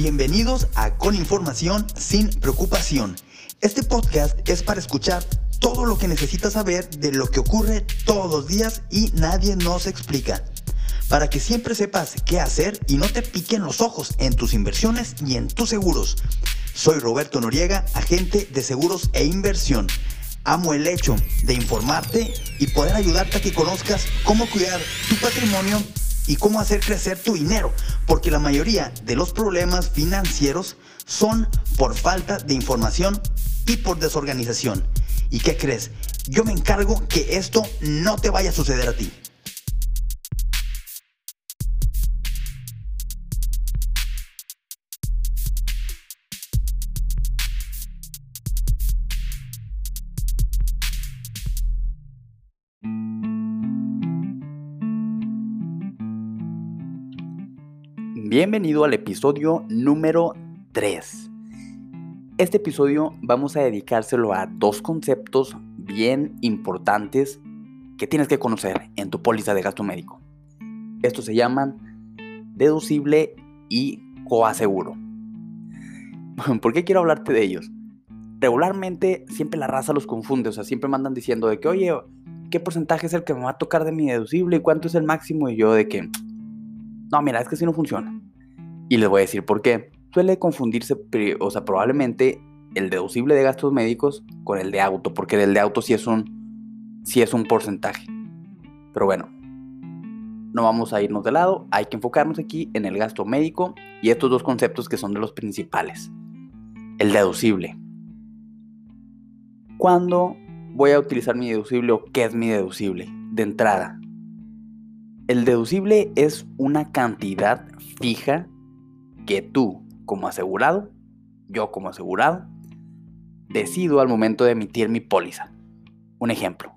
Bienvenidos a Con Información sin Preocupación. Este podcast es para escuchar todo lo que necesitas saber de lo que ocurre todos los días y nadie nos explica. Para que siempre sepas qué hacer y no te piquen los ojos en tus inversiones y en tus seguros. Soy Roberto Noriega, agente de seguros e inversión. Amo el hecho de informarte y poder ayudarte a que conozcas cómo cuidar tu patrimonio y cómo hacer crecer tu dinero, porque la mayoría de los problemas financieros son por falta de información y por desorganización. ¿Y qué crees? Yo me encargo que esto no te vaya a suceder a ti. Bienvenido al episodio número 3. Este episodio vamos a dedicárselo a dos conceptos bien importantes que tienes que conocer en tu póliza de gasto médico. Estos se llaman deducible y coaseguro. ¿Por qué quiero hablarte de ellos? Regularmente siempre la raza los confunde, o sea, siempre mandan diciendo de que, oye, ¿qué porcentaje es el que me va a tocar de mi deducible y cuánto es el máximo? Y yo de que, no, mira, es que así no funciona. Y les voy a decir por qué. Suele confundirse, o sea, probablemente el deducible de gastos médicos con el de auto, porque el de auto sí es un, sí es un porcentaje. Pero bueno, no vamos a irnos de lado, hay que enfocarnos aquí en el gasto médico y estos dos conceptos que son de los principales. El deducible. ¿Cuándo voy a utilizar mi deducible o qué es mi deducible? De entrada, el deducible es una cantidad fija que tú, como asegurado, yo como asegurado, decido al momento de emitir mi póliza. Un ejemplo.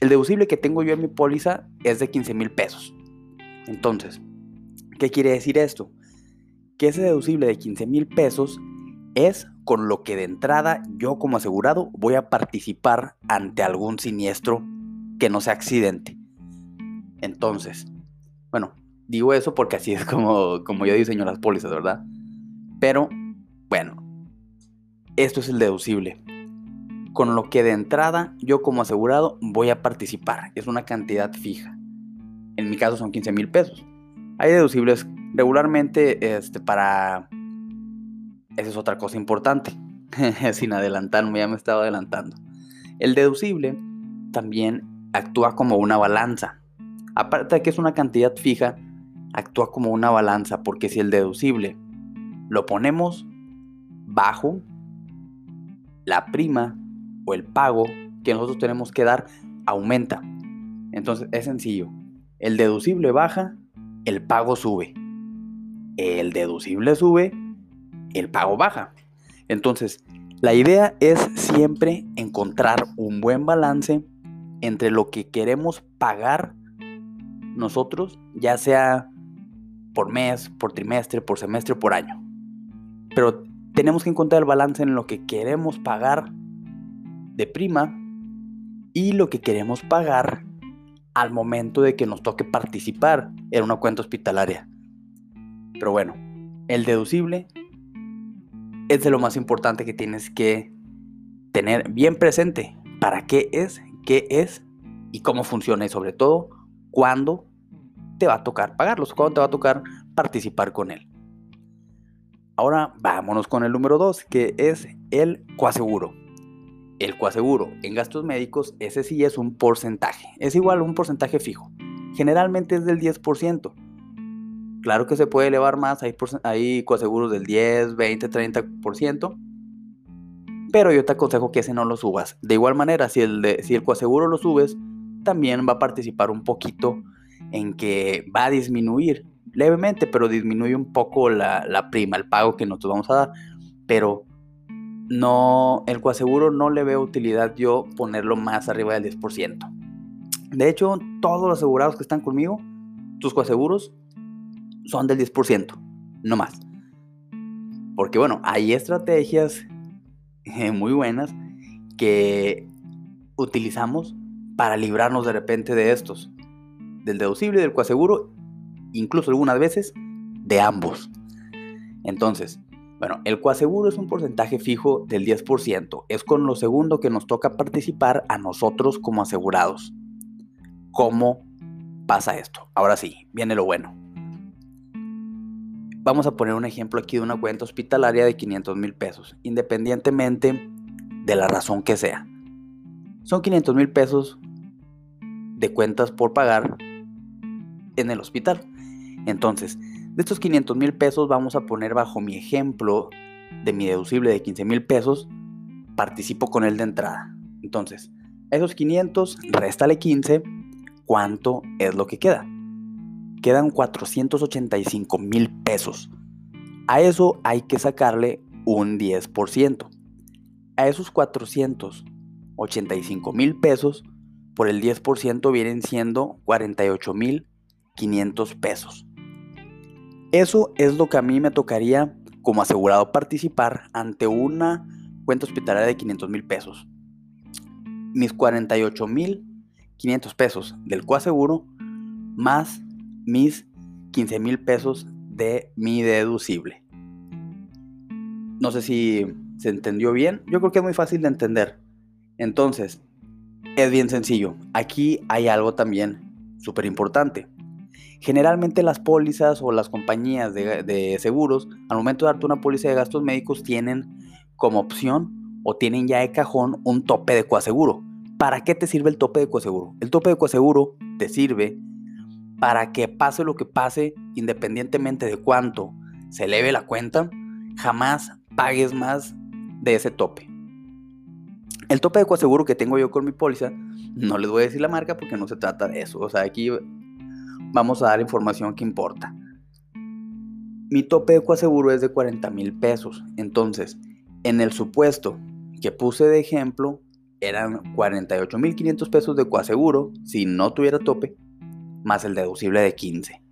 El deducible que tengo yo en mi póliza es de 15 mil pesos. Entonces, ¿qué quiere decir esto? Que ese deducible de 15 mil pesos es con lo que de entrada yo como asegurado voy a participar ante algún siniestro que no sea accidente. Entonces, bueno, digo eso porque así es como, como yo diseño las pólizas, ¿verdad? Pero, bueno, esto es el deducible. Con lo que de entrada yo como asegurado voy a participar. Es una cantidad fija. En mi caso son 15 mil pesos. Hay deducibles regularmente este, para... Esa es otra cosa importante. Sin adelantarme, ya me estaba adelantando. El deducible también actúa como una balanza. Aparte de que es una cantidad fija, actúa como una balanza porque si el deducible lo ponemos bajo, la prima o el pago que nosotros tenemos que dar aumenta. Entonces es sencillo. El deducible baja, el pago sube. El deducible sube, el pago baja. Entonces, la idea es siempre encontrar un buen balance entre lo que queremos pagar nosotros, ya sea por mes, por trimestre, por semestre, por año. Pero tenemos que encontrar el balance en lo que queremos pagar de prima y lo que queremos pagar al momento de que nos toque participar en una cuenta hospitalaria. Pero bueno, el deducible es de lo más importante que tienes que tener bien presente. ¿Para qué es? ¿Qué es? Y cómo funciona y sobre todo cuándo te va a tocar pagarlos, cuándo te va a tocar participar con él. Ahora vámonos con el número 2, que es el coaseguro. El coaseguro en gastos médicos, ese sí es un porcentaje. Es igual a un porcentaje fijo. Generalmente es del 10%. Claro que se puede elevar más, hay, hay coaseguros del 10, 20, 30%. Pero yo te aconsejo que ese no lo subas. De igual manera, si el, de, si el coaseguro lo subes, también va a participar un poquito en que va a disminuir levemente, pero disminuye un poco la, prima, el pago que nosotros vamos a dar. Pero no, el coaseguro no le veo utilidad yo ponerlo más arriba del 10%. De hecho, todos los asegurados que están conmigo, tus coaseguros son del 10%, no más. Porque bueno, hay estrategias eh, muy buenas que utilizamos para librarnos de repente de estos, del deducible, del coaseguro, incluso algunas veces de ambos. Entonces, bueno, el coaseguro es un porcentaje fijo del 10%. Es con lo segundo que nos toca participar a nosotros como asegurados. ¿Cómo pasa esto? Ahora sí, viene lo bueno. Vamos a poner un ejemplo aquí de una cuenta hospitalaria de 500 mil pesos, independientemente de la razón que sea. Son 500 mil pesos de cuentas por pagar en el hospital. Entonces, de estos 500 mil pesos vamos a poner bajo mi ejemplo de mi deducible de 15 mil pesos, participo con él de entrada. Entonces, esos 500, réstale 15, ¿cuánto es lo que queda? Quedan 485 mil pesos. A eso hay que sacarle un 10%. A esos 485 mil pesos, por el 10% vienen siendo 48 mil 500 pesos. Eso es lo que a mí me tocaría como asegurado participar ante una cuenta hospitalaria de 500 mil pesos. Mis 48 mil 500 pesos del coaseguro más mis 15 mil pesos de mi deducible. No sé si se entendió bien. Yo creo que es muy fácil de entender. Entonces, es bien sencillo. Aquí hay algo también súper importante. Generalmente las pólizas o las compañías de, seguros, al momento de darte una póliza de gastos médicos, tienen como opción o tienen ya de cajón un tope de coaseguro. ¿Para qué te sirve el tope de coaseguro? El tope de coaseguro te sirve para que pase lo que pase, independientemente de cuánto se eleve la cuenta, jamás pagues más de ese tope. El tope de coaseguro que tengo yo con mi póliza, no les voy a decir la marca porque no se trata de eso. O sea, aquí vamos a dar información que importa. Mi tope de coaseguro es de 40 mil pesos. Entonces, en el supuesto que puse de ejemplo, eran 48 mil 500 pesos de coaseguro si no tuviera tope, más el deducible de 15.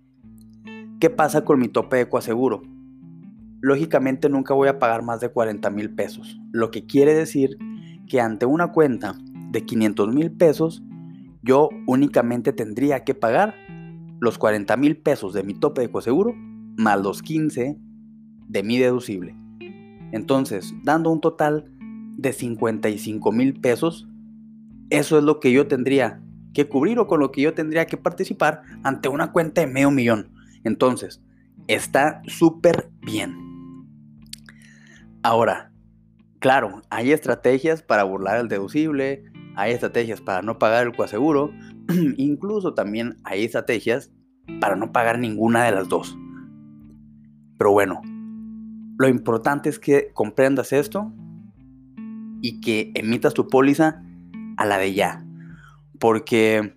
¿Qué pasa con mi tope de coaseguro? Lógicamente nunca voy a pagar más de 40 mil pesos, lo que quiere decir que ante una cuenta de 500 mil pesos, yo únicamente tendría que pagar los 40 mil pesos de mi tope de coaseguro más los 15 de mi deducible. Entonces, dando un total de 55 mil pesos, eso es lo que yo tendría que cubrir o con lo que yo tendría que participar ante una cuenta de medio millón. Entonces, está súper bien. Ahora, claro, hay estrategias para burlar el deducible, hay estrategias para no pagar el coaseguro, incluso también hay estrategias para no pagar ninguna de las dos. Pero bueno, lo importante es que comprendas esto y que emitas tu póliza a la de ya. Porque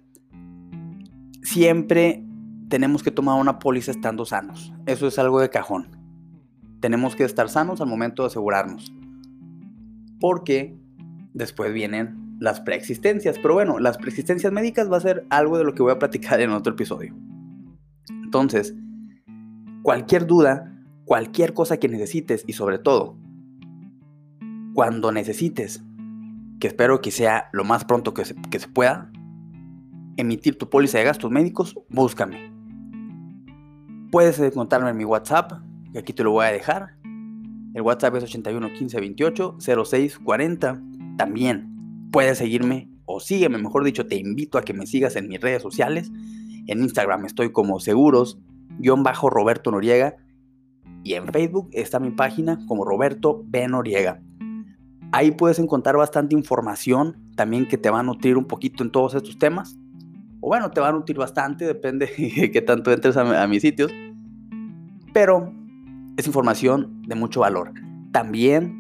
siempre tenemos que tomar una póliza estando sanos. Eso es algo de cajón. Tenemos que estar sanos al momento de asegurarnos. Porque después vienen las preexistencias. Pero bueno, las preexistencias médicas va a ser algo de lo que voy a platicar en otro episodio. Entonces, cualquier duda, cualquier cosa que necesites y sobre todo, cuando necesites, que espero que sea lo más pronto que se, pueda, emitir tu póliza de gastos médicos, búscame. Puedes encontrarme en mi WhatsApp, que aquí te lo voy a dejar. El WhatsApp es 81 15 28 06 40. También puedes seguirme o sígueme, mejor dicho, te invito a que me sigas en mis redes sociales. En Instagram estoy como seguros, bajo Roberto Noriega. Y en Facebook está mi página como Roberto B. Noriega. Ahí puedes encontrar bastante información también que te va a nutrir un poquito en todos estos temas. O bueno, te va a nutrir bastante, depende de qué tanto entres a, mis sitios. Pero es información de mucho valor. También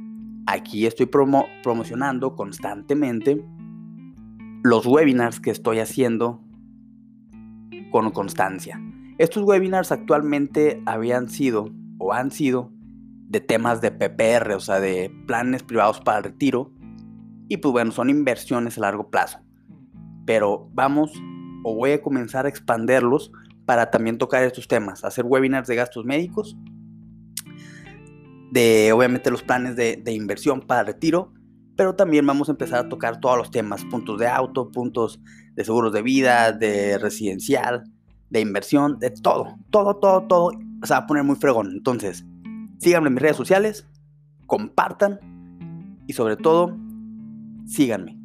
aquí estoy promocionando constantemente los webinars que estoy haciendo con constancia. Estos webinars actualmente habían sido o han sido de temas de PPR, o sea, de planes privados para el retiro. Y pues bueno, son inversiones a largo plazo. Pero vamos o voy a comenzar a expanderlos para también tocar estos temas, hacer webinars de gastos médicos, de obviamente los planes de, de inversión para retiro, pero también vamos a empezar a tocar todos los temas, puntos de auto, puntos de seguros de vida, de residencial, de inversión, de todo, todo, todo, todo. Se va a poner muy fregón. Entonces, Síganme en mis redes sociales, compartan y sobre todo, síganme.